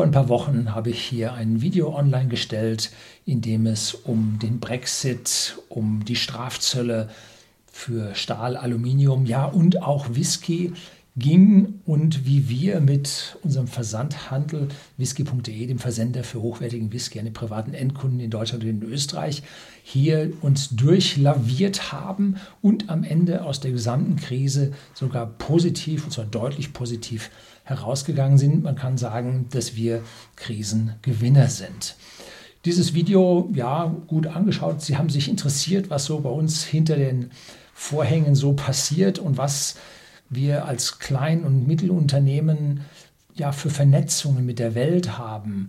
Vor ein paar Wochen habe ich hier ein Video online gestellt, in dem es um den Brexit, um die Strafzölle für Stahl, Aluminium, ja und auch Whisky ging und wie wir mit unserem Versandhandel whisky.de, dem Versender für hochwertigen Whisky an die privaten Endkunden in Deutschland und in Österreich, hier uns durchlaviert haben und am Ende aus der gesamten Krise sogar positiv, und zwar deutlich positiv herausgegangen sind. Man kann sagen, dass wir Krisengewinner sind. Dieses Video, ja, gut angeschaut. Sie haben sich interessiert, was so bei uns hinter den Vorhängen so passiert und was wir als Klein- und Mittelunternehmen ja für Vernetzungen mit der Welt haben.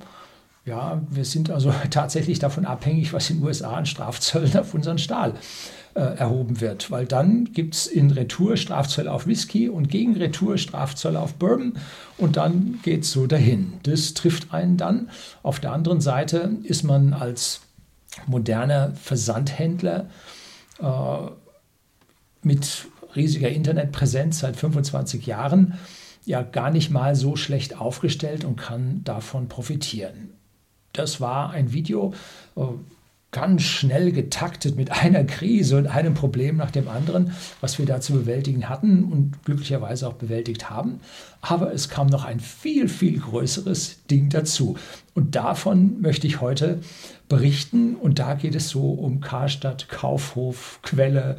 Ja, wir sind also tatsächlich davon abhängig, was in den USA an Strafzöllen auf unseren Stahl äh, erhoben wird, weil dann gibt es in Retour Strafzölle auf Whisky und gegen Retour Strafzölle auf Bourbon und dann geht es so dahin. Das trifft einen dann. Auf der anderen Seite ist man als moderner Versandhändler äh, mit riesiger Internetpräsenz seit 25 Jahren ja gar nicht mal so schlecht aufgestellt und kann davon profitieren. Das war ein Video, äh, ganz schnell getaktet mit einer Krise und einem Problem nach dem anderen, was wir da zu bewältigen hatten und glücklicherweise auch bewältigt haben. Aber es kam noch ein viel, viel größeres Ding dazu. Und davon möchte ich heute berichten. Und da geht es so um Karstadt, Kaufhof, Quelle.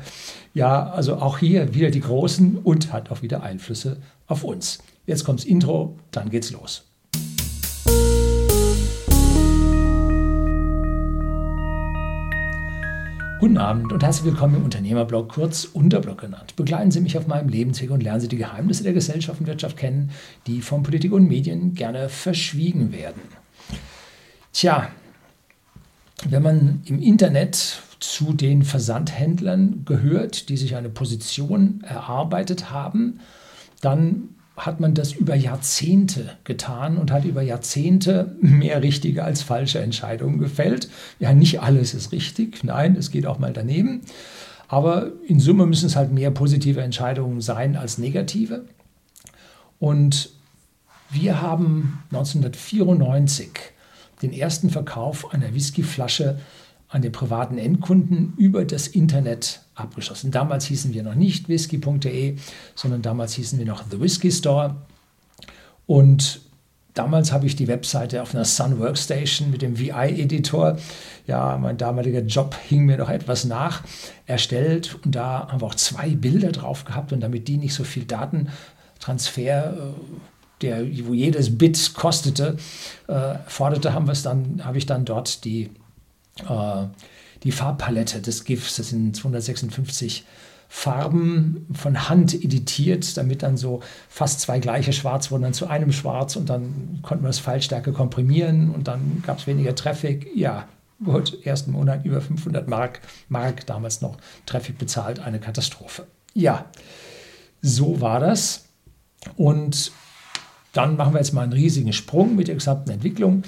Ja, also auch hier wieder die Großen und hat auch wieder Einflüsse auf uns. Jetzt kommt's Intro, dann geht's los. Guten Abend und herzlich willkommen im Unternehmerblog, kurz Unterblog genannt. Begleiten Sie mich auf meinem Lebensweg und lernen Sie die Geheimnisse der Gesellschaft und Wirtschaft kennen, die von Politik und Medien gerne verschwiegen werden. Tja, wenn man im Internet zu den Versandhändlern gehört, die sich eine Position erarbeitet haben, dann hat man das über Jahrzehnte getan und hat über Jahrzehnte mehr richtige als falsche Entscheidungen gefällt. Ja, nicht alles ist richtig, nein, es geht auch mal daneben. Aber in Summe müssen es halt mehr positive Entscheidungen sein als negative. Und wir haben 1994 den ersten Verkauf einer Whiskyflasche an den privaten Endkunden über das Internet abgeschlossen. Damals hießen wir noch nicht whisky.de, sondern damals hießen wir noch The Whisky Store. Und damals habe ich die Webseite auf einer Sun Workstation mit dem VI-Editor, ja, mein damaliger Job hing mir noch etwas nach, erstellt. Und da haben wir auch zwei Bilder drauf gehabt. Und damit die nicht so viel Datentransfer äh, der, wo jedes Bit kostete, äh, forderte, haben wir es dann, habe ich dann dort die äh, die Farbpalette des GIFs. Das sind 256 Farben von Hand editiert, damit dann so fast zwei gleiche Schwarz wurden dann zu einem Schwarz und dann konnten wir das Fallstärke komprimieren und dann gab es weniger Traffic. Ja, gut, ersten Monat über 500 Mark, Mark damals noch Traffic bezahlt, eine Katastrophe. Ja, so war das. Und dann machen wir jetzt mal einen riesigen Sprung mit der gesamten Entwicklung.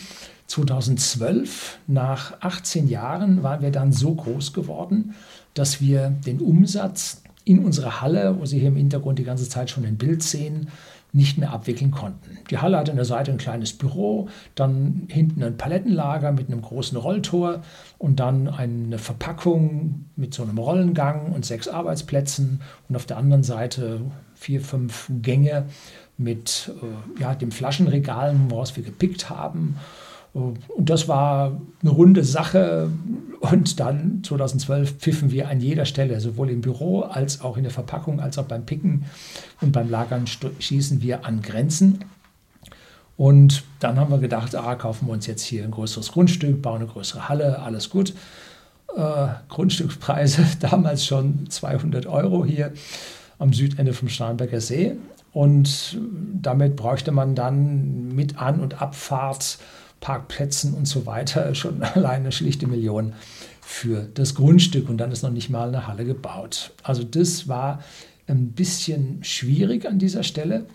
2012, nach 18 Jahren, waren wir dann so groß geworden, dass wir den Umsatz in unserer Halle, wo Sie hier im Hintergrund die ganze Zeit schon ein Bild sehen, nicht mehr abwickeln konnten. Die Halle hatte an der Seite ein kleines Büro, dann hinten ein Palettenlager mit einem großen Rolltor und dann eine Verpackung mit so einem Rollengang und sechs Arbeitsplätzen und auf der anderen Seite vier, fünf Gänge mit äh, ja, dem Flaschenregal, woraus wir gepickt haben und das war eine runde Sache. Und dann 2012 pfiffen wir an jeder Stelle, sowohl im Büro als auch in der Verpackung, als auch beim Picken und beim Lagern schießen wir an Grenzen. Und dann haben wir gedacht, ah, kaufen wir uns jetzt hier ein größeres Grundstück, bauen eine größere Halle, alles gut. Äh, Grundstückspreise damals schon 200 Euro hier am Südende vom Starnberger See. Und damit bräuchte man dann mit An- und Abfahrt Parkplätzen und so weiter schon alleine eine schlichte Million für das Grundstück und dann ist noch nicht mal eine Halle gebaut. Also das war ein bisschen schwierig an dieser Stelle.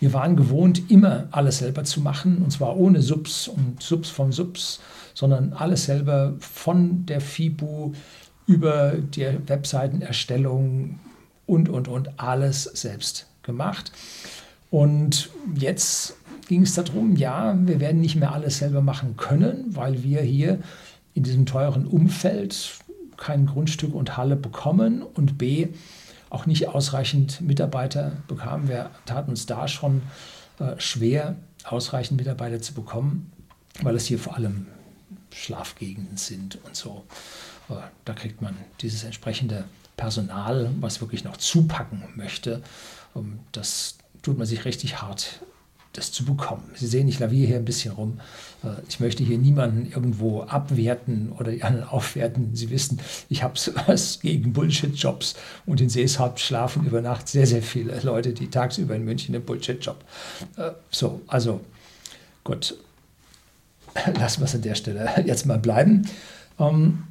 Wir waren gewohnt, immer alles selber zu machen, und zwar ohne Subs und Subs vom Subs, sondern alles selber von der FIBU über die Webseitenerstellung und, und, und, alles selbst gemacht. Und jetzt ging es darum, ja, wir werden nicht mehr alles selber machen können, weil wir hier in diesem teuren Umfeld kein Grundstück und Halle bekommen und b, auch nicht ausreichend Mitarbeiter bekamen. Wir taten uns da schon äh, schwer, ausreichend Mitarbeiter zu bekommen, weil es hier vor allem Schlafgegenden sind und so. Äh, da kriegt man dieses entsprechende Personal, was wirklich noch zupacken möchte. Ähm, das tut man sich richtig hart das zu bekommen. Sie sehen, ich laviere hier ein bisschen rum. Äh, ich möchte hier niemanden irgendwo abwerten oder die anderen aufwerten. Sie wissen, ich habe was gegen Bullshit-Jobs und in Seeshaupt schlafen über Nacht sehr, sehr viele Leute, die tagsüber in München einen Bullshit-Job. Äh, so, also gut. Lassen wir es an der Stelle jetzt mal bleiben. Ähm,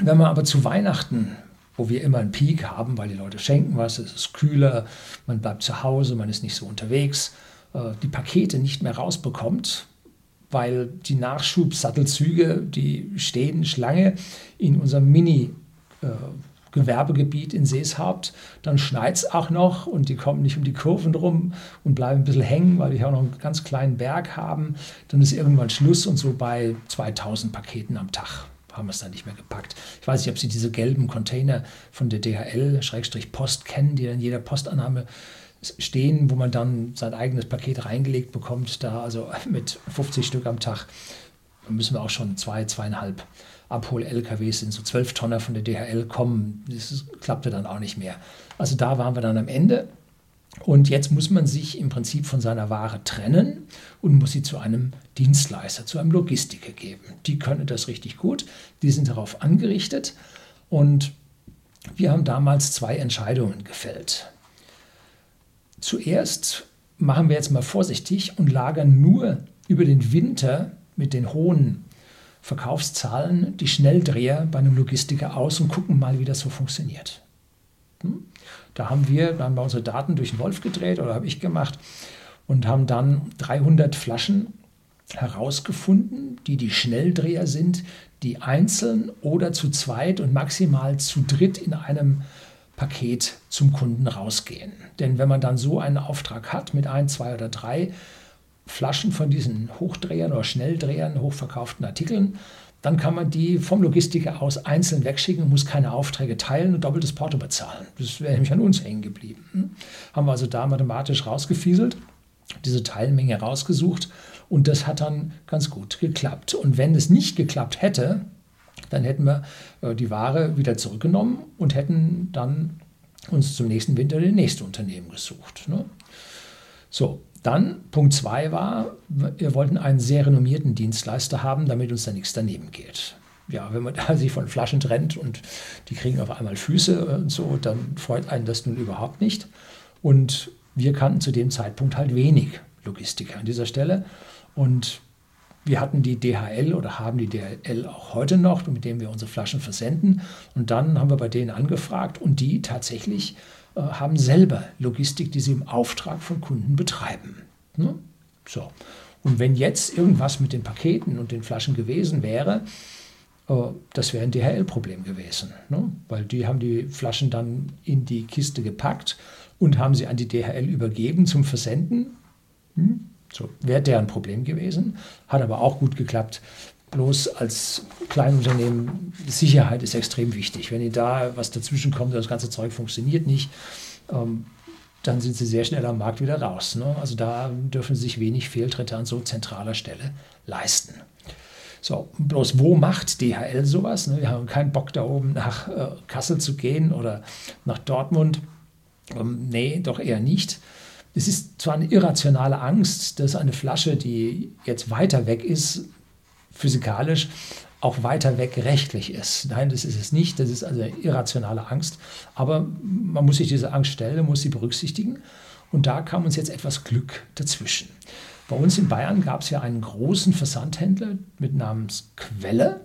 wenn man aber zu Weihnachten wo wir immer einen Peak haben, weil die Leute schenken was, es ist kühler, man bleibt zu Hause, man ist nicht so unterwegs, die Pakete nicht mehr rausbekommt, weil die Nachschubsattelzüge, die stehen Schlange in unserem Mini- äh, Gewerbegebiet in Seeshaupt, dann schneit es auch noch und die kommen nicht um die Kurven rum und bleiben ein bisschen hängen, weil die auch noch einen ganz kleinen Berg haben. Dann ist irgendwann Schluss und so bei 2000 Paketen am Tag haben wir es dann nicht mehr gepackt. Ich weiß nicht, ob Sie diese gelben Container von der DHL-Post kennen, die dann jeder Postannahme stehen, wo man dann sein eigenes Paket reingelegt bekommt, da also mit 50 Stück am Tag müssen wir auch schon zwei, zweieinhalb Abhol-LKWs sind so zwölf Tonner von der DHL kommen. Das klappte dann auch nicht mehr. Also da waren wir dann am Ende. Und jetzt muss man sich im Prinzip von seiner Ware trennen und muss sie zu einem Dienstleister, zu einem Logistiker geben. Die können das richtig gut, die sind darauf angerichtet. Und wir haben damals zwei Entscheidungen gefällt. Zuerst machen wir jetzt mal vorsichtig und lagern nur über den Winter mit den hohen Verkaufszahlen die Schnelldreher bei einem Logistiker aus und gucken mal, wie das so funktioniert. Hm? Da haben wir dann bei unsere Daten durch den Wolf gedreht oder habe ich gemacht und haben dann 300 Flaschen herausgefunden, die die Schnelldreher sind, die einzeln oder zu zweit und maximal zu dritt in einem Paket zum Kunden rausgehen. Denn wenn man dann so einen Auftrag hat mit ein, zwei oder drei Flaschen von diesen Hochdrehern oder Schnelldrehern, hochverkauften Artikeln, dann kann man die vom Logistiker aus einzeln wegschicken muss keine Aufträge teilen und doppeltes Porto bezahlen. Das wäre nämlich an uns hängen geblieben. Hm? Haben wir also da mathematisch rausgefieselt, diese Teilmenge rausgesucht und das hat dann ganz gut geklappt. Und wenn es nicht geklappt hätte, dann hätten wir äh, die Ware wieder zurückgenommen und hätten dann uns zum nächsten Winter das nächste Unternehmen gesucht. Ne? So, dann Punkt 2 war, wir wollten einen sehr renommierten Dienstleister haben, damit uns da nichts daneben geht. Ja, wenn man sich von Flaschen trennt und die kriegen auf einmal Füße und so, dann freut einen das nun überhaupt nicht. Und wir kannten zu dem Zeitpunkt halt wenig Logistiker an dieser Stelle. Und wir hatten die DHL oder haben die DHL auch heute noch, mit dem wir unsere Flaschen versenden. Und dann haben wir bei denen angefragt und die tatsächlich äh, haben selber Logistik, die sie im Auftrag von Kunden betreiben. Ne? So. Und wenn jetzt irgendwas mit den Paketen und den Flaschen gewesen wäre, äh, das wäre ein DHL-Problem gewesen. Ne? Weil die haben die Flaschen dann in die Kiste gepackt und haben sie an die DHL übergeben zum Versenden. Hm? So, wäre deren Problem gewesen, hat aber auch gut geklappt. Bloß als Kleinunternehmen, Sicherheit ist extrem wichtig. Wenn ihr da was dazwischen kommt, das ganze Zeug funktioniert nicht, ähm, dann sind sie sehr schnell am Markt wieder raus. Ne? Also da dürfen sich wenig Fehltritte an so zentraler Stelle leisten. So, bloß wo macht DHL sowas? Ne? Wir haben keinen Bock da oben nach äh, Kassel zu gehen oder nach Dortmund. Ähm, nee, doch eher nicht. Es ist zwar eine irrationale Angst, dass eine Flasche, die jetzt weiter weg ist, physikalisch auch weiter weg rechtlich ist. Nein, das ist es nicht. Das ist also eine irrationale Angst. Aber man muss sich diese Angst stellen, muss sie berücksichtigen. Und da kam uns jetzt etwas Glück dazwischen. Bei uns in Bayern gab es ja einen großen Versandhändler mit Namens Quelle.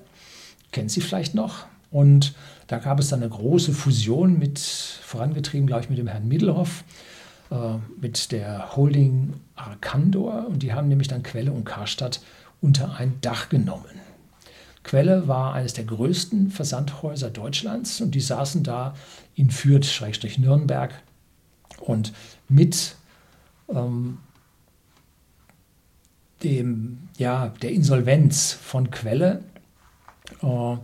Kennen Sie vielleicht noch? Und da gab es dann eine große Fusion mit, vorangetrieben, glaube ich, mit dem Herrn Middelhoff. Äh, mit der Holding Arcandor und die haben nämlich dann Quelle und Karstadt unter ein Dach genommen. Quelle war eines der größten Versandhäuser Deutschlands und die saßen da in Fürth-Nürnberg und mit ähm, dem, ja, der Insolvenz von Quelle äh,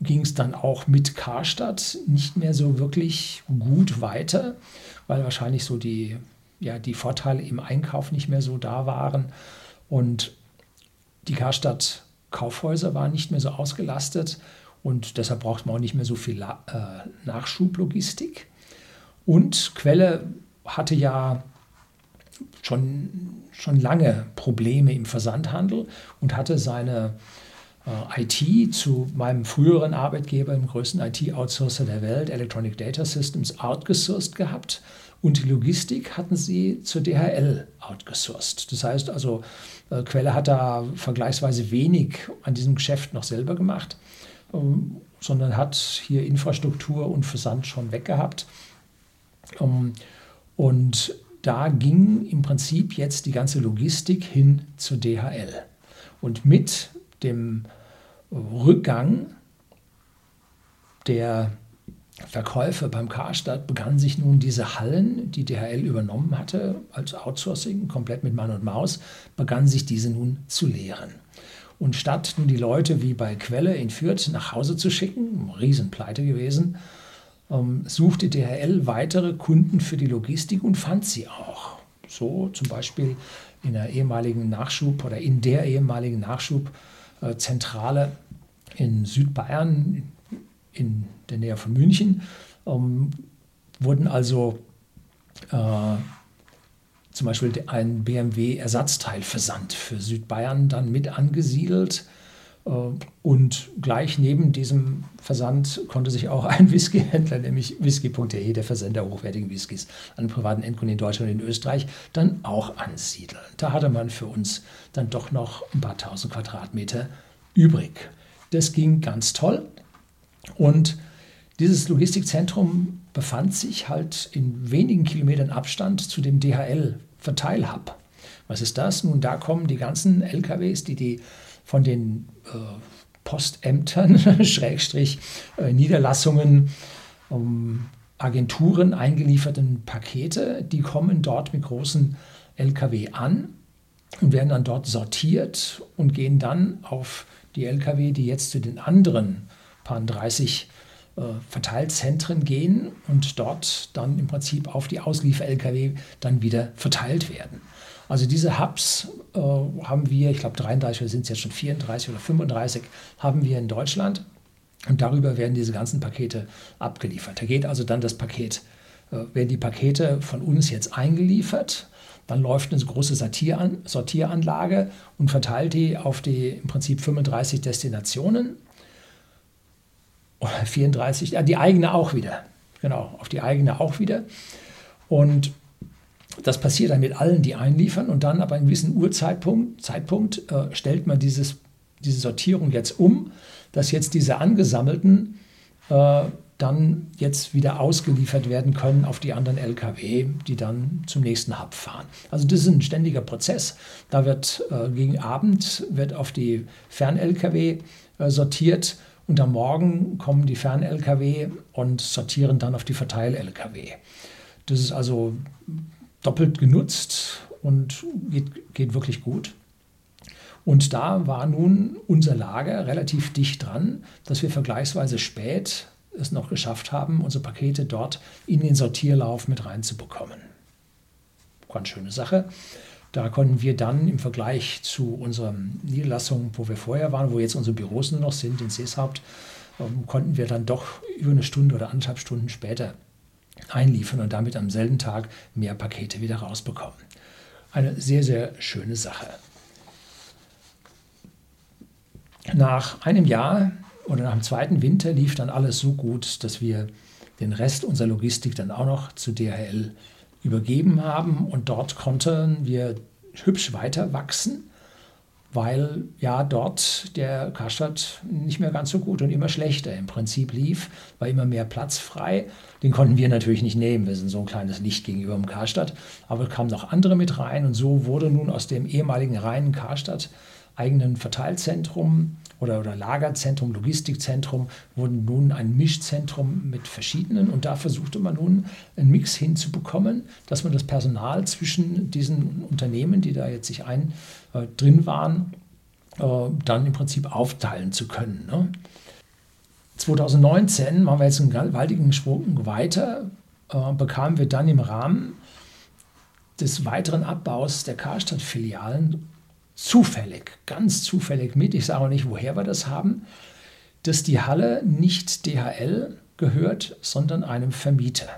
ging es dann auch mit Karstadt nicht mehr so wirklich gut weiter, weil wahrscheinlich so die, ja, die Vorteile im Einkauf nicht mehr so da waren. Und die Karstadt Kaufhäuser waren nicht mehr so ausgelastet und deshalb braucht man auch nicht mehr so viel äh, Nachschublogistik. Und Quelle hatte ja schon, schon lange Probleme im Versandhandel und hatte seine IT zu meinem früheren Arbeitgeber, dem größten IT-Outsourcer der Welt, Electronic Data Systems, outgesourced gehabt. Und die Logistik hatten sie zur DHL outgesourced. Das heißt also, äh, Quelle hat da vergleichsweise wenig an diesem Geschäft noch selber gemacht, ähm, sondern hat hier Infrastruktur und Versand schon weggehabt. Ähm, und da ging im Prinzip jetzt die ganze Logistik hin zur DHL. Und mit dem Rückgang der Verkäufe beim Karstadt begannen sich nun diese Hallen, die DHL übernommen hatte, als Outsourcing, komplett mit Mann und Maus, begannen sich diese nun zu leeren. Und statt nun die Leute wie bei Quelle in Fürth nach Hause zu schicken, Riesenpleite gewesen, ähm, suchte DHL weitere Kunden für die Logistik und fand sie auch. So zum Beispiel in der ehemaligen Nachschub oder in der ehemaligen Nachschubzentrale in Südbayern, in der Nähe von München, ähm, wurden also äh, zum Beispiel ein BMW-Ersatzteilversand für Südbayern dann mit angesiedelt. Äh, und gleich neben diesem Versand konnte sich auch ein Whiskyhändler, nämlich whisky.de, der Versender hochwertigen Whiskys an privaten Endkunden in Deutschland und in Österreich, dann auch ansiedeln. Da hatte man für uns dann doch noch ein paar tausend Quadratmeter übrig. Das ging ganz toll. Und dieses Logistikzentrum befand sich halt in wenigen Kilometern Abstand zu dem DHL-Verteilhub. Was ist das? Nun, da kommen die ganzen LKWs, die die von den äh, Postämtern, Schrägstrich, äh, Niederlassungen, ähm, Agenturen eingelieferten Pakete, die kommen dort mit großen LKW an und werden dann dort sortiert und gehen dann auf die LKW, die jetzt zu den anderen paar 30 äh, Verteilzentren gehen und dort dann im Prinzip auf die Ausliefer-LKW dann wieder verteilt werden. Also diese Hubs äh, haben wir, ich glaube 33 oder sind es jetzt schon 34 oder 35, haben wir in Deutschland. Und darüber werden diese ganzen Pakete abgeliefert. Da geht also dann das Paket, äh, werden die Pakete von uns jetzt eingeliefert. Dann läuft eine große Sortieran Sortieranlage und verteilt die auf die im Prinzip 35 Destinationen. 34, ja, die eigene auch wieder. Genau, auf die eigene auch wieder. Und das passiert dann mit allen, die einliefern und dann ab einem gewissen Uhrzeitpunkt Zeitpunkt, äh, stellt man dieses, diese Sortierung jetzt um, dass jetzt diese angesammelten äh, dann jetzt wieder ausgeliefert werden können auf die anderen Lkw, die dann zum nächsten Hub fahren. Also das ist ein ständiger Prozess. Da wird äh, gegen Abend wird auf die Fern-Lkw äh, sortiert und am Morgen kommen die Fern-Lkw und sortieren dann auf die Verteil-Lkw. Das ist also doppelt genutzt und geht, geht wirklich gut. Und da war nun unser Lager relativ dicht dran, dass wir vergleichsweise spät es noch geschafft haben, unsere Pakete dort in den Sortierlauf mit reinzubekommen. Ganz schöne Sache. Da konnten wir dann im Vergleich zu unserer Niederlassung, wo wir vorher waren, wo jetzt unsere Büros nur noch sind, in Seeshaupt, ähm, konnten wir dann doch über eine Stunde oder anderthalb Stunden später einliefern und damit am selben Tag mehr Pakete wieder rausbekommen. Eine sehr, sehr schöne Sache. Nach einem Jahr oder nach dem zweiten Winter lief dann alles so gut, dass wir den Rest unserer Logistik dann auch noch zu DHL übergeben haben und dort konnten wir hübsch weiter wachsen weil ja dort der Karstadt nicht mehr ganz so gut und immer schlechter im Prinzip lief, war immer mehr Platz frei. Den konnten wir natürlich nicht nehmen, wir sind so ein kleines Licht gegenüber dem Karstadt, aber kamen noch andere mit rein und so wurde nun aus dem ehemaligen reinen Karstadt eigenen Verteilzentrum oder, oder Lagerzentrum, Logistikzentrum wurden nun ein Mischzentrum mit verschiedenen und da versuchte man nun einen Mix hinzubekommen, dass man das Personal zwischen diesen Unternehmen, die da jetzt sich ein äh, drin waren, äh, dann im Prinzip aufteilen zu können. Ne? 2019 machen wir jetzt einen gewaltigen Sprung weiter, äh, bekamen wir dann im Rahmen des weiteren Abbaus der Karstadt-Filialen zufällig, ganz zufällig mit, ich sage auch nicht, woher wir das haben, dass die Halle nicht DHL gehört, sondern einem Vermieter.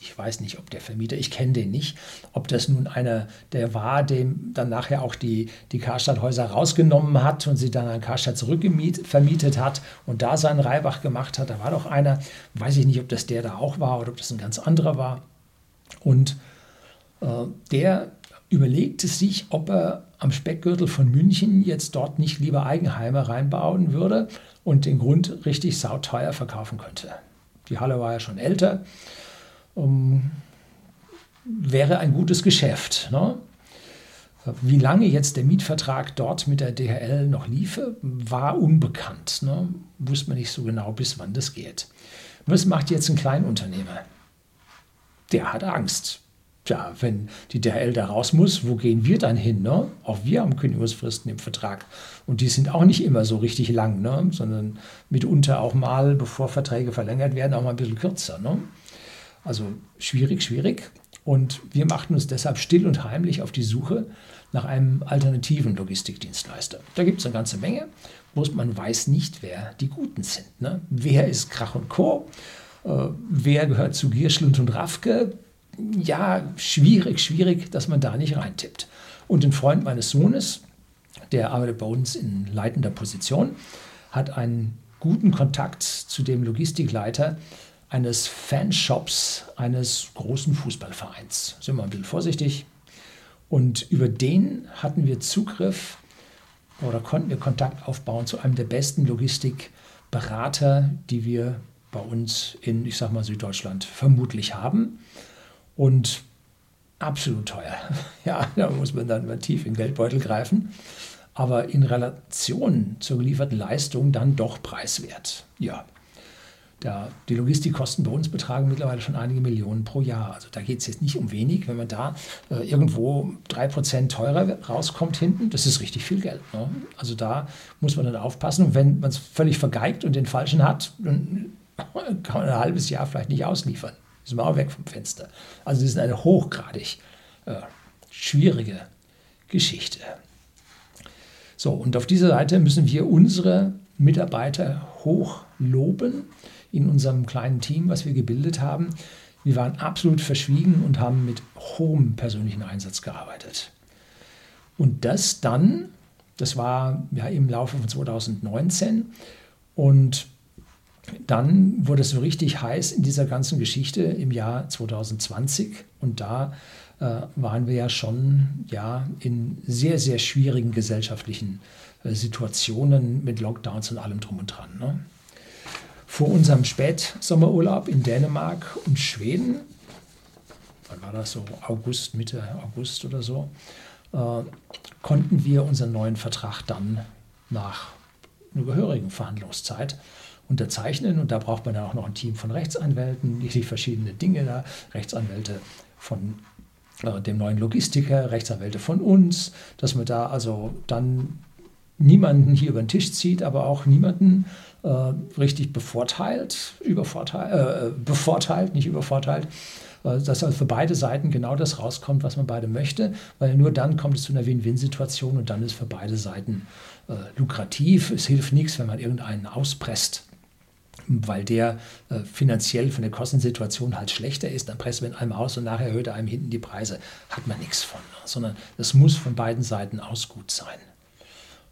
Ich weiß nicht, ob der Vermieter, ich kenne den nicht, ob das nun einer der war, dem dann nachher auch die, die Karstadthäuser rausgenommen hat und sie dann an Karstadt zurückvermietet hat und da seinen Reibach gemacht hat. Da war doch einer, weiß ich nicht, ob das der da auch war oder ob das ein ganz anderer war. Und äh, der überlegte sich, ob er am Speckgürtel von München jetzt dort nicht lieber Eigenheime reinbauen würde und den Grund richtig sauteuer verkaufen könnte. Die Halle war ja schon älter. Um, wäre ein gutes Geschäft. Ne? Wie lange jetzt der Mietvertrag dort mit der DHL noch liefe, war unbekannt. Ne? Wusste man nicht so genau, bis wann das geht. Was macht jetzt ein Kleinunternehmer? Der hat Angst. Tja, wenn die DHL da raus muss, wo gehen wir dann hin? Ne? Auch wir haben Kündigungsfristen im Vertrag. Und die sind auch nicht immer so richtig lang, ne? sondern mitunter auch mal, bevor Verträge verlängert werden, auch mal ein bisschen kürzer. Ne? Also schwierig, schwierig. Und wir machten uns deshalb still und heimlich auf die Suche nach einem alternativen Logistikdienstleister. Da gibt es eine ganze Menge, wo man weiß nicht, wer die Guten sind. Ne? Wer ist Krach und Co.? Äh, wer gehört zu Gierschlund und Rafke? Ja, schwierig, schwierig, dass man da nicht reintippt. Und ein Freund meines Sohnes, der arbeitet bei uns in leitender Position, hat einen guten Kontakt zu dem Logistikleiter eines Fanshops eines großen Fußballvereins. Sind wir ein bisschen vorsichtig. Und über den hatten wir Zugriff oder konnten wir Kontakt aufbauen zu einem der besten Logistikberater, die wir bei uns in, ich sag mal, Süddeutschland vermutlich haben und absolut teuer. Ja, da muss man dann mal tief in den Geldbeutel greifen, aber in Relation zur gelieferten Leistung dann doch preiswert. Ja, da, die Logistikkosten bei uns betragen mittlerweile schon einige Millionen pro Jahr. Also da geht es jetzt nicht um wenig. Wenn man da äh, irgendwo 3% teurer rauskommt hinten, das ist richtig viel Geld. Ne? Also da muss man dann aufpassen. Und wenn man es völlig vergeigt und den falschen hat, dann kann man ein halbes Jahr vielleicht nicht ausliefern. Ist man auch weg vom Fenster. Also das ist eine hochgradig äh, schwierige Geschichte. So, und auf dieser Seite müssen wir unsere Mitarbeiter hoch loben in unserem kleinen Team, was wir gebildet haben. Wir waren absolut verschwiegen und haben mit hohem persönlichen Einsatz gearbeitet. Und das dann, das war ja im Laufe von 2019 und dann wurde es so richtig heiß in dieser ganzen Geschichte im Jahr 2020 und da äh, waren wir ja schon ja, in sehr, sehr schwierigen gesellschaftlichen äh, Situationen mit Lockdowns und allem drum und dran. Ne? Vor unserem Spätsommerurlaub in Dänemark und Schweden, wann war das so, August, Mitte August oder so, äh, konnten wir unseren neuen Vertrag dann nach einer gehörigen Verhandlungszeit unterzeichnen. Und da braucht man dann auch noch ein Team von Rechtsanwälten, die verschiedene Dinge da, Rechtsanwälte von äh, dem neuen Logistiker, Rechtsanwälte von uns, dass man da also dann niemanden hier über den Tisch zieht, aber auch niemanden äh, richtig bevorteilt, übervorteilt, äh, bevorteilt, nicht übervorteilt, äh, dass also für beide Seiten genau das rauskommt, was man beide möchte, weil nur dann kommt es zu einer Win-Win-Situation und dann ist für beide Seiten äh, lukrativ. Es hilft nichts, wenn man irgendeinen auspresst weil der äh, finanziell von der Kostensituation halt schlechter ist, dann presst man einem aus und nachher erhöht er einem hinten die Preise. Hat man nichts von, sondern das muss von beiden Seiten aus gut sein.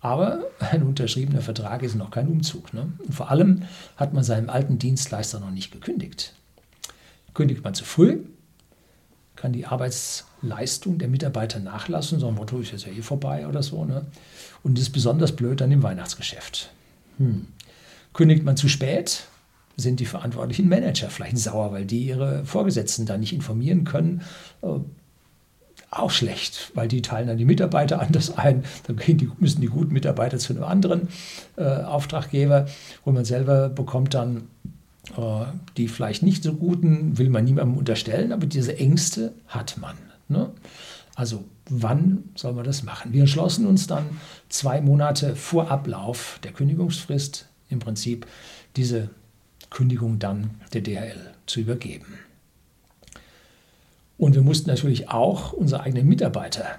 Aber ein unterschriebener Vertrag ist noch kein Umzug. Ne? Und vor allem hat man seinem alten Dienstleister noch nicht gekündigt. Kündigt man zu früh, kann die Arbeitsleistung der Mitarbeiter nachlassen, so ein Motto ist jetzt ja eh vorbei oder so. Ne? Und ist besonders blöd dann im Weihnachtsgeschäft. Hm. Kündigt man zu spät, sind die verantwortlichen Manager vielleicht sauer, weil die ihre Vorgesetzten da nicht informieren können. Äh, auch schlecht, weil die teilen dann die Mitarbeiter anders ein. Dann die, müssen die guten Mitarbeiter zu einem anderen äh, Auftraggeber und man selber bekommt dann äh, die vielleicht nicht so guten, will man niemandem unterstellen, aber diese Ängste hat man. Ne? Also wann soll man das machen? Wir entschlossen uns dann zwei Monate vor Ablauf der Kündigungsfrist im Prinzip diese Kündigung dann der DHL zu übergeben. Und wir mussten natürlich auch unsere eigenen Mitarbeiter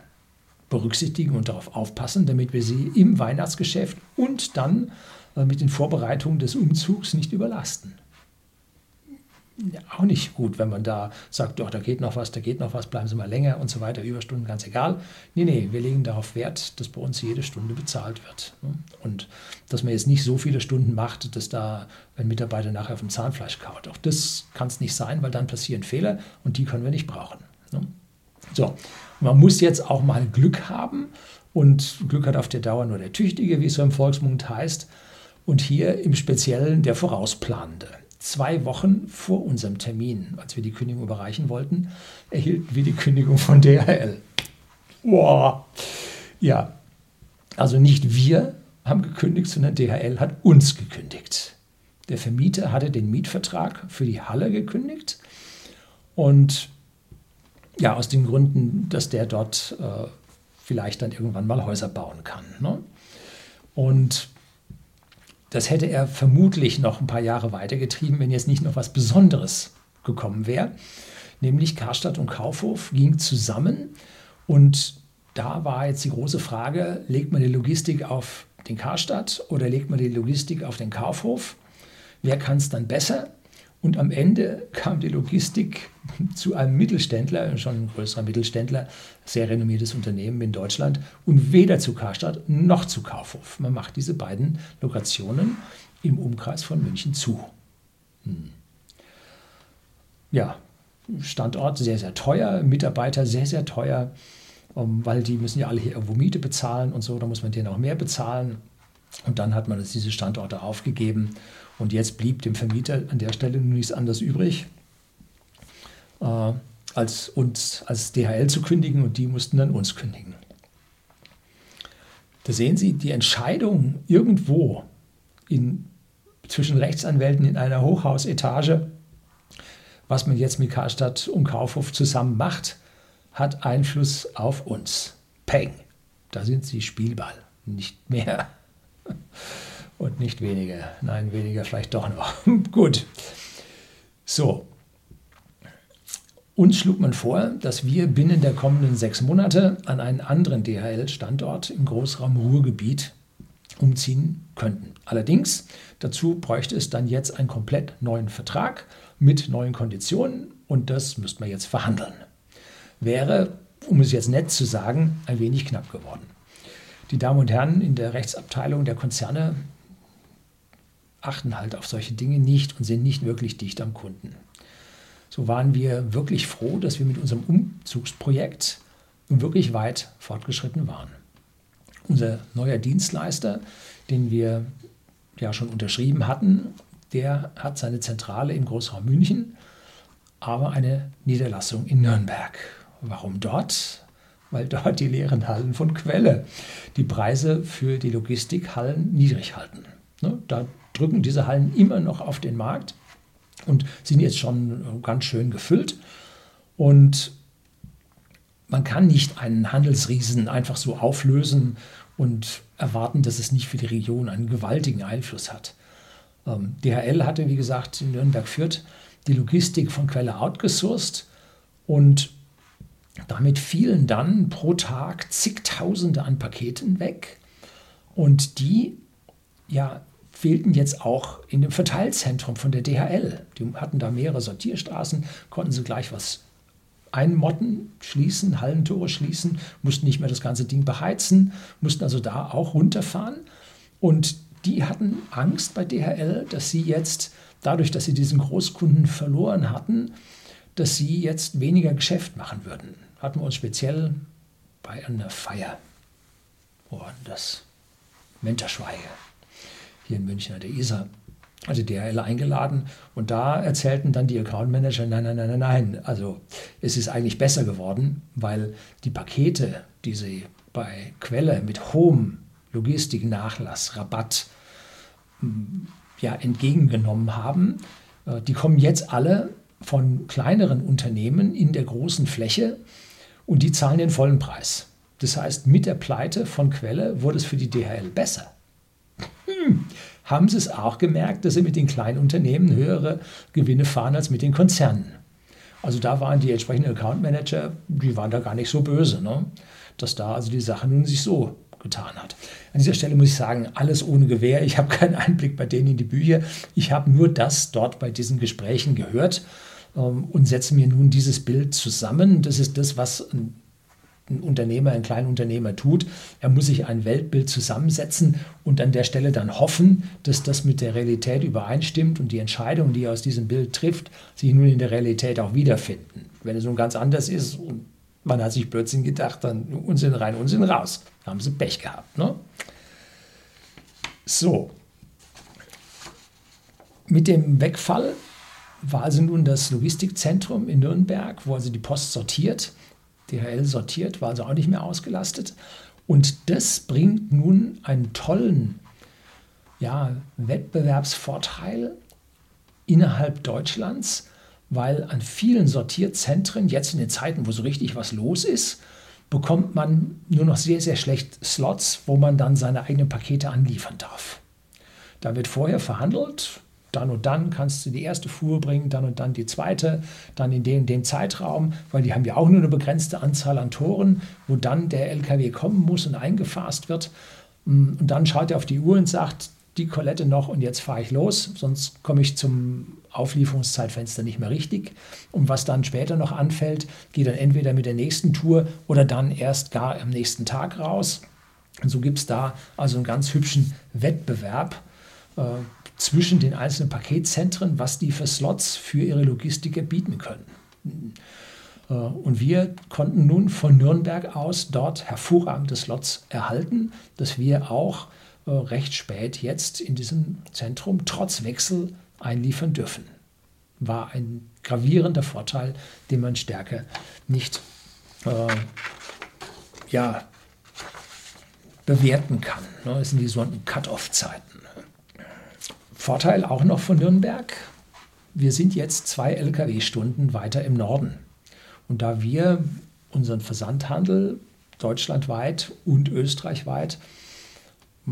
berücksichtigen und darauf aufpassen, damit wir sie im Weihnachtsgeschäft und dann äh, mit den Vorbereitungen des Umzugs nicht überlasten auch nicht gut, wenn man da sagt, doch, da geht noch was, da geht noch was, bleiben Sie mal länger und so weiter, Überstunden, ganz egal. Nee, nee, wir legen darauf Wert, dass bei uns jede Stunde bezahlt wird. Ne? Und dass man jetzt nicht so viele Stunden macht, dass da ein Mitarbeiter nachher auf dem Zahnfleisch kaut. Auch das kann es nicht sein, weil dann passieren Fehler und die können wir nicht brauchen. Ne? So, man muss jetzt auch mal Glück haben und Glück hat auf der Dauer nur der Tüchtige, wie es so im Volksmund heißt. Und hier im Speziellen der Vorausplanende zwei Wochen vor unserem Termin, als wir die Kündigung überreichen wollten, erhielten wir die Kündigung von DHL. Boah. Ja, also nicht wir haben gekündigt, sondern DHL hat uns gekündigt. Der Vermieter hatte den Mietvertrag für die Halle gekündigt und ja, aus den Gründen, dass der dort äh, vielleicht dann irgendwann mal Häuser bauen kann. Ne? Und das hätte er vermutlich noch ein paar Jahre weitergetrieben, wenn jetzt nicht noch was Besonderes gekommen wäre. Nämlich Karstadt und Kaufhof ging zusammen und da war jetzt die große Frage, legt man die Logistik auf den Karstadt oder legt man die Logistik auf den Kaufhof? Wer kann es dann besser? Und am Ende kam die Logistik zu einem Mittelständler, schon ein größerer Mittelständler, sehr renommiertes Unternehmen in Deutschland und weder zu Karstadt noch zu Kaufhof. Man macht diese beiden Lokationen im Umkreis von München zu. Hm. Ja, Standort sehr, sehr teuer, Mitarbeiter sehr, sehr teuer, um, weil die müssen ja alle hier irgendwo Miete bezahlen und so, da muss man denen auch mehr bezahlen. Und dann hat man diese Standorte aufgegeben und jetzt blieb dem Vermieter an der Stelle nichts anderes übrig, äh, als uns als DHL zu kündigen und die mussten dann uns kündigen. Da sehen Sie die Entscheidung irgendwo in, zwischen Rechtsanwälten in einer Hochhausetage, was man jetzt mit Karstadt und Kaufhof zusammen macht, hat Einfluss auf uns. Peng, da sind Sie Spielball, nicht mehr und nicht weniger. Nein, weniger vielleicht doch noch. Gut. So. Uns schlug man vor, dass wir binnen der kommenden sechs Monate an einen anderen DHL-Standort im Großraum Ruhrgebiet umziehen könnten. Allerdings, dazu bräuchte es dann jetzt einen komplett neuen Vertrag mit neuen Konditionen und das müsste man jetzt verhandeln. Wäre, um es jetzt nett zu sagen, ein wenig knapp geworden. Die Damen und Herren in der Rechtsabteilung der Konzerne achten halt auf solche Dinge nicht und sind nicht wirklich dicht am Kunden. So waren wir wirklich froh, dass wir mit unserem Umzugsprojekt wirklich weit fortgeschritten waren. Unser neuer Dienstleister, den wir ja schon unterschrieben hatten, der hat seine Zentrale im Großraum München, aber eine Niederlassung in Nürnberg. Warum dort? Weil dort die leeren Hallen von Quelle die Preise für die Logistikhallen niedrig halten. Ne, da drücken diese Hallen immer noch auf den Markt und sind jetzt schon ganz schön gefüllt. Und man kann nicht einen Handelsriesen einfach so auflösen und erwarten, dass es nicht für die Region einen gewaltigen Einfluss hat. Ähm, DHL hatte, wie gesagt, in Nürnberg-Fürth die Logistik von Quelle outgesourced und damit fielen dann pro Tag zigtausende an Paketen weg und die ja fehlten jetzt auch in dem Verteilzentrum von der DHL. Die hatten da mehrere Sortierstraßen, konnten sie gleich was einmotten, schließen, Hallentore schließen, mussten nicht mehr das ganze Ding beheizen, mussten also da auch runterfahren. Und die hatten Angst bei DHL, dass sie jetzt, dadurch, dass sie diesen Großkunden verloren hatten, dass sie jetzt weniger Geschäft machen würden. Hatten wir uns speziell bei einer Feier, war das? Menterschweige hier in München der Isar also DHL eingeladen und da erzählten dann die Account Manager, nein, nein, nein, nein, nein, also es ist eigentlich besser geworden, weil die Pakete, die sie bei Quelle mit hohem Logistiknachlass, Rabatt ja, entgegengenommen haben, äh, die kommen jetzt alle von kleineren Unternehmen in der großen Fläche und die zahlen den vollen Preis. Das heißt, mit der Pleite von Quelle wurde es für die DHL besser. Hm. Haben Sie es auch gemerkt, dass Sie mit den kleinen Unternehmen höhere Gewinne fahren als mit den Konzernen? Also da waren die entsprechenden Account Manager, die waren da gar nicht so böse, ne? dass da also die Sache nun sich so getan hat. An dieser Stelle muss ich sagen, alles ohne Gewehr. Ich habe keinen Einblick bei denen in die Bücher. Ich habe nur das dort bei diesen Gesprächen gehört ähm, und setze mir nun dieses Bild zusammen. Das ist das, was ein, ein Unternehmer, ein Kleinunternehmer tut. Er muss sich ein Weltbild zusammensetzen und an der Stelle dann hoffen, dass das mit der Realität übereinstimmt und die Entscheidungen, die er aus diesem Bild trifft, sich nun in der Realität auch wiederfinden. Wenn es nun ganz anders ist und man hat sich plötzlich gedacht, dann Unsinn rein, Unsinn raus. Da haben sie Pech gehabt. Ne? So. Mit dem Wegfall war also nun das Logistikzentrum in Nürnberg, wo also die Post sortiert, DHL sortiert, war also auch nicht mehr ausgelastet. Und das bringt nun einen tollen ja, Wettbewerbsvorteil innerhalb Deutschlands, weil an vielen Sortierzentren, jetzt in den Zeiten, wo so richtig was los ist, bekommt man nur noch sehr, sehr schlecht Slots, wo man dann seine eigenen Pakete anliefern darf. Da wird vorher verhandelt, dann und dann kannst du die erste Fuhr bringen, dann und dann die zweite, dann in dem, dem Zeitraum, weil die haben ja auch nur eine begrenzte Anzahl an Toren, wo dann der LKW kommen muss und eingefasst wird. Und dann schaut er auf die Uhr und sagt, die Kolette noch und jetzt fahre ich los, sonst komme ich zum Auflieferungszeitfenster nicht mehr richtig. Und was dann später noch anfällt, geht dann entweder mit der nächsten Tour oder dann erst gar am nächsten Tag raus. Und so gibt es da also einen ganz hübschen Wettbewerb äh, zwischen den einzelnen Paketzentren, was die für Slots für ihre Logistiker bieten können. Äh, und wir konnten nun von Nürnberg aus dort hervorragende Slots erhalten, dass wir auch äh, recht spät jetzt in diesem Zentrum trotz Wechsel einliefern dürfen. War ein gravierender Vorteil, den man stärker nicht äh, ja, bewerten kann. Ne? Das sind die sogenannten Cut-off-Zeiten. Vorteil auch noch von Nürnberg. Wir sind jetzt zwei Lkw-Stunden weiter im Norden. Und da wir unseren Versandhandel deutschlandweit und österreichweit äh,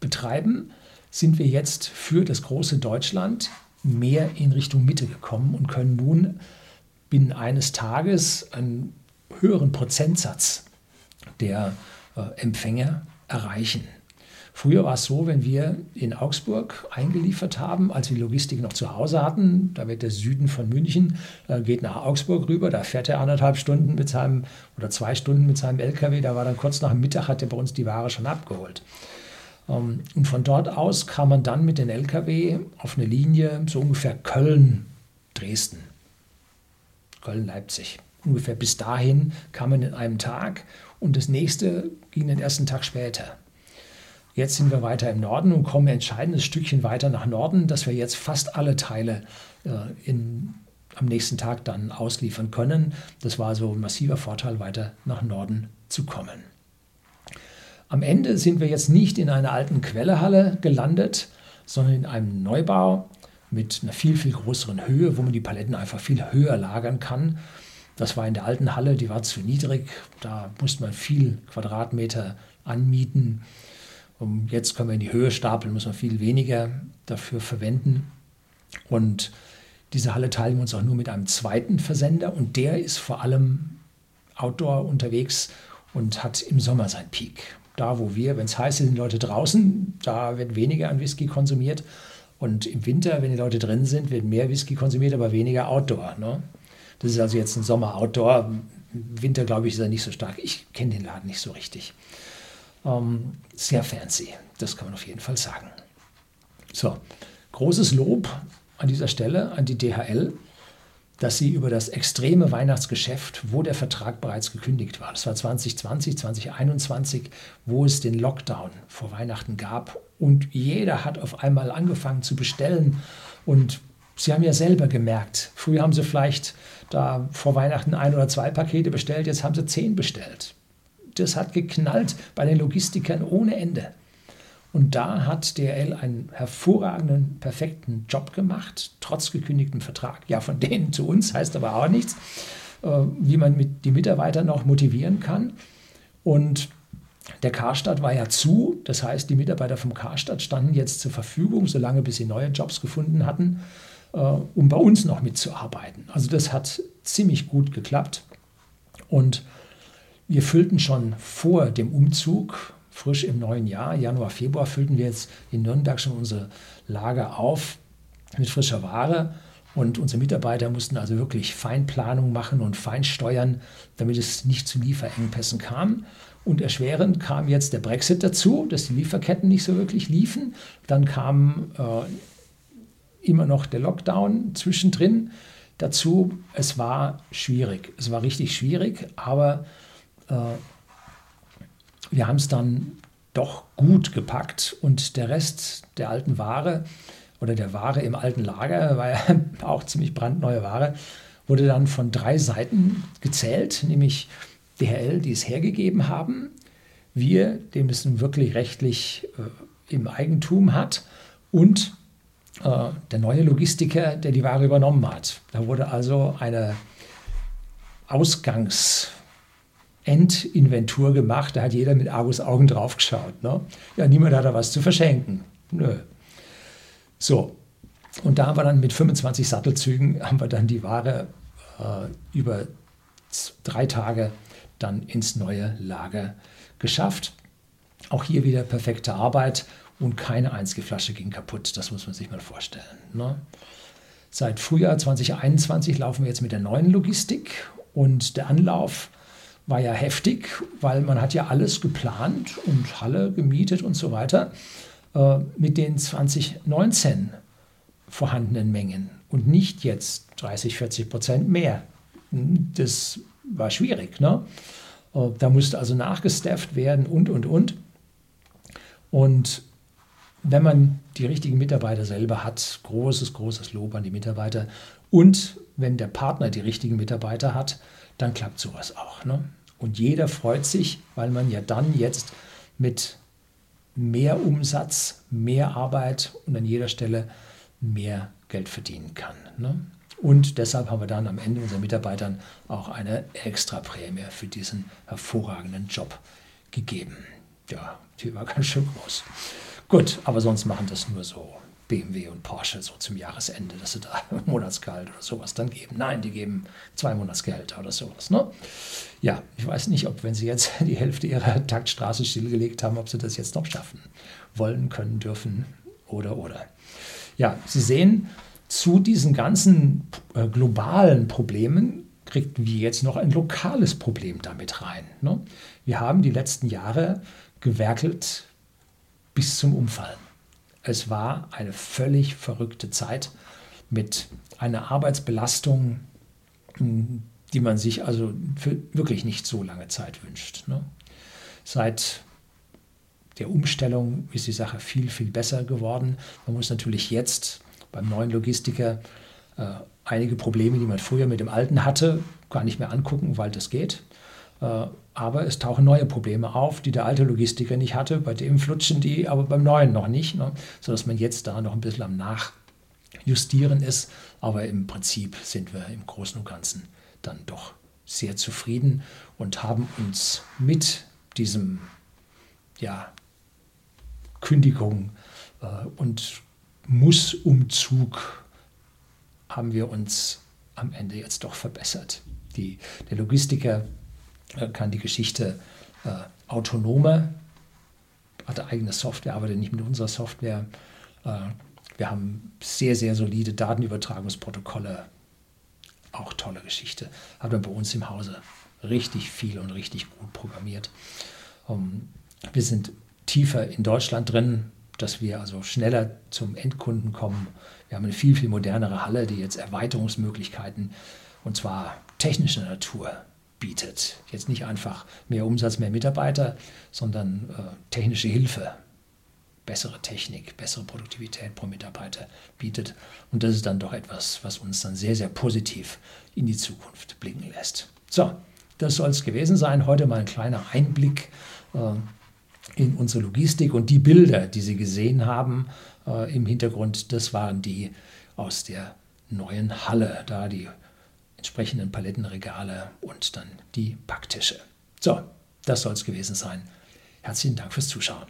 betreiben, sind wir jetzt für das große Deutschland mehr in Richtung Mitte gekommen und können nun binnen eines Tages einen höheren Prozentsatz der äh, Empfänger erreichen. Früher war es so, wenn wir in Augsburg eingeliefert haben, als wir Logistik noch zu Hause hatten, da wird der Süden von München, äh, geht nach Augsburg rüber, da fährt er anderthalb Stunden mit seinem oder zwei Stunden mit seinem LKW, da war dann kurz nach dem Mittag, hat er bei uns die Ware schon abgeholt. Ähm, und von dort aus kam man dann mit den LKW auf eine Linie so ungefähr Köln-Dresden, Köln-Leipzig. Ungefähr bis dahin kam man in einem Tag und das nächste ging den ersten Tag später. Jetzt sind wir weiter im Norden und kommen ein entscheidendes Stückchen weiter nach Norden, dass wir jetzt fast alle Teile äh, in, am nächsten Tag dann ausliefern können. Das war so ein massiver Vorteil, weiter nach Norden zu kommen. Am Ende sind wir jetzt nicht in einer alten Quellehalle gelandet, sondern in einem Neubau mit einer viel, viel größeren Höhe, wo man die Paletten einfach viel höher lagern kann. Das war in der alten Halle, die war zu niedrig. Da musste man viel Quadratmeter anmieten. Um, jetzt können wir in die Höhe stapeln, müssen wir viel weniger dafür verwenden. Und diese Halle teilen wir uns auch nur mit einem zweiten Versender und der ist vor allem outdoor unterwegs und hat im Sommer seinen Peak. Da, wo wir, wenn es heiß ist, sind Leute draußen, da wird weniger an Whisky konsumiert. Und im Winter, wenn die Leute drin sind, wird mehr Whisky konsumiert, aber weniger Outdoor. Ne? Das ist also jetzt ein Sommer-Outdoor. Winter, glaube ich, ist er nicht so stark. Ich kenne den Laden nicht so richtig. Ähm, sehr fancy, das kann man auf jeden Fall sagen. So, großes Lob an dieser Stelle an die DHL. dass sie über das extreme Weihnachtsgeschäft, wo der Vertrag bereits gekündigt war, das war 2020, 2021, wo es den Lockdown vor Weihnachten gab und jeder hat auf einmal angefangen zu bestellen und Sie haben ja selber gemerkt, früher haben Sie vielleicht da vor Weihnachten ein oder zwei Pakete bestellt, jetzt haben Sie zehn bestellt. Das hat geknallt bei den Logistikern ohne Ende. Und da hat DRL einen hervorragenden, perfekten Job gemacht, trotz gekündigtem Vertrag. Ja, von denen zu uns heißt aber auch nichts, äh, wie man mit die Mitarbeiter noch motivieren kann. Und der Karstadt war ja zu, das heißt, die Mitarbeiter vom Karstadt standen jetzt zur Verfügung, solange bis sie neue Jobs gefunden hatten, äh, um bei uns noch mitzuarbeiten. Also das hat ziemlich gut geklappt. Und wir füllten schon vor dem Umzug frisch im neuen Jahr, Januar, Februar, füllten wir jetzt in Nürnberg schon unsere Lager auf mit frischer Ware. Und unsere Mitarbeiter mussten also wirklich Feinplanung machen und Feinsteuern, damit es nicht zu Lieferengpässen kam. Und erschwerend kam jetzt der Brexit dazu, dass die Lieferketten nicht so wirklich liefen. Dann kam äh, immer noch der Lockdown zwischendrin dazu. Es war schwierig. Es war richtig schwierig, aber wir haben es dann doch gut gepackt und der Rest der alten Ware oder der Ware im alten Lager, war ja auch ziemlich brandneue Ware, wurde dann von drei Seiten gezählt, nämlich DHL, die es hergegeben haben, wir, dem es nun wirklich rechtlich äh, im Eigentum hat und äh, der neue Logistiker, der die Ware übernommen hat. Da wurde also eine Ausgangs- Endinventur gemacht, da hat jeder mit Argus Augen drauf geschaut. Ne? Ja, niemand hat da was zu verschenken. Nö. So, und da haben wir dann mit 25 Sattelzügen, haben wir dann die Ware äh, über drei Tage dann ins neue Lager geschafft. Auch hier wieder perfekte Arbeit und keine einzige Flasche ging kaputt. Das muss man sich mal vorstellen. Ne? Seit Frühjahr 2021 laufen wir jetzt mit der neuen Logistik und der Anlauf war ja heftig, weil man hat ja alles geplant und Halle gemietet und so weiter äh, mit den 2019 vorhandenen Mengen und nicht jetzt 30, 40 Prozent mehr. Das war schwierig. Ne? Äh, da musste also nachgestafft werden und, und, und. Und wenn man die richtigen Mitarbeiter selber hat, großes, großes Lob an die Mitarbeiter. Und wenn der Partner die richtigen Mitarbeiter hat, dann klappt sowas auch. Ne? Und jeder freut sich, weil man ja dann jetzt mit mehr Umsatz, mehr Arbeit und an jeder Stelle mehr Geld verdienen kann. Ne? Und deshalb haben wir dann am Ende unseren Mitarbeitern auch eine Extraprämie für diesen hervorragenden Job gegeben. Ja, die war ganz schön groß. Gut, aber sonst machen das nur so BMW und Porsche so zum Jahresende, dass sie da Monatsgehalt oder sowas dann geben. Nein, die geben zwei Monatsgehälter oder sowas. Ne? Ja, ich weiß nicht, ob wenn sie jetzt die Hälfte ihrer Taktstraße stillgelegt haben, ob sie das jetzt noch schaffen wollen, können, dürfen oder oder. Ja, Sie sehen, zu diesen ganzen äh, globalen Problemen kriegt wir jetzt noch ein lokales Problem damit rein. Ne? Wir haben die letzten Jahre gewerkelt bis zum Umfallen. Es war eine völlig verrückte Zeit mit einer Arbeitsbelastung, die man sich also für wirklich nicht so lange Zeit wünscht. Ne? Seit der Umstellung ist die Sache viel, viel besser geworden. Man muss natürlich jetzt beim neuen Logistiker äh, einige Probleme, die man früher mit dem alten hatte, gar nicht mehr angucken, weil das geht. Äh, aber es tauchen neue Probleme auf, die der alte Logistiker nicht hatte. Bei dem flutschen die, aber beim neuen noch nicht. Ne? Sodass man jetzt da noch ein bisschen am Nachjustieren ist. Aber im Prinzip sind wir im Großen und Ganzen dann doch sehr zufrieden und haben uns mit diesem ja, Kündigung äh, und Mussumzug haben wir uns am Ende jetzt doch verbessert. Die, der Logistiker kann die Geschichte äh, autonomer, hat eigene Software, arbeitet nicht mit unserer Software. Äh, wir haben sehr, sehr solide Datenübertragungsprotokolle. Auch tolle Geschichte. Hat man bei uns im Hause richtig viel und richtig gut programmiert. Um, ähm, wir sind tiefer in Deutschland drin. dass wir also schneller zum Endkunden kommen. Wir haben eine viel, viel modernere Halle, die jetzt Erweiterungsmöglichkeiten und zwar technischer Natur bietet. Jetzt nicht einfach mehr Umsatz, mehr Mitarbeiter, sondern äh, technische Hilfe, bessere Technik, bessere Produktivität pro Mitarbeiter bietet. Und das ist dann doch etwas, was uns dann sehr, sehr positiv in die Zukunft blicken lässt. So, das soll es gewesen sein. Heute mal ein kleiner Einblick äh, in unsere Logistik und die Bilder, die Sie gesehen haben äh, im Hintergrund, das waren die aus der neuen Halle, da die entsprechenden Palettenregale und dann die Packtische. So, das soll es gewesen sein. Herzlichen Dank fürs Zuschauen.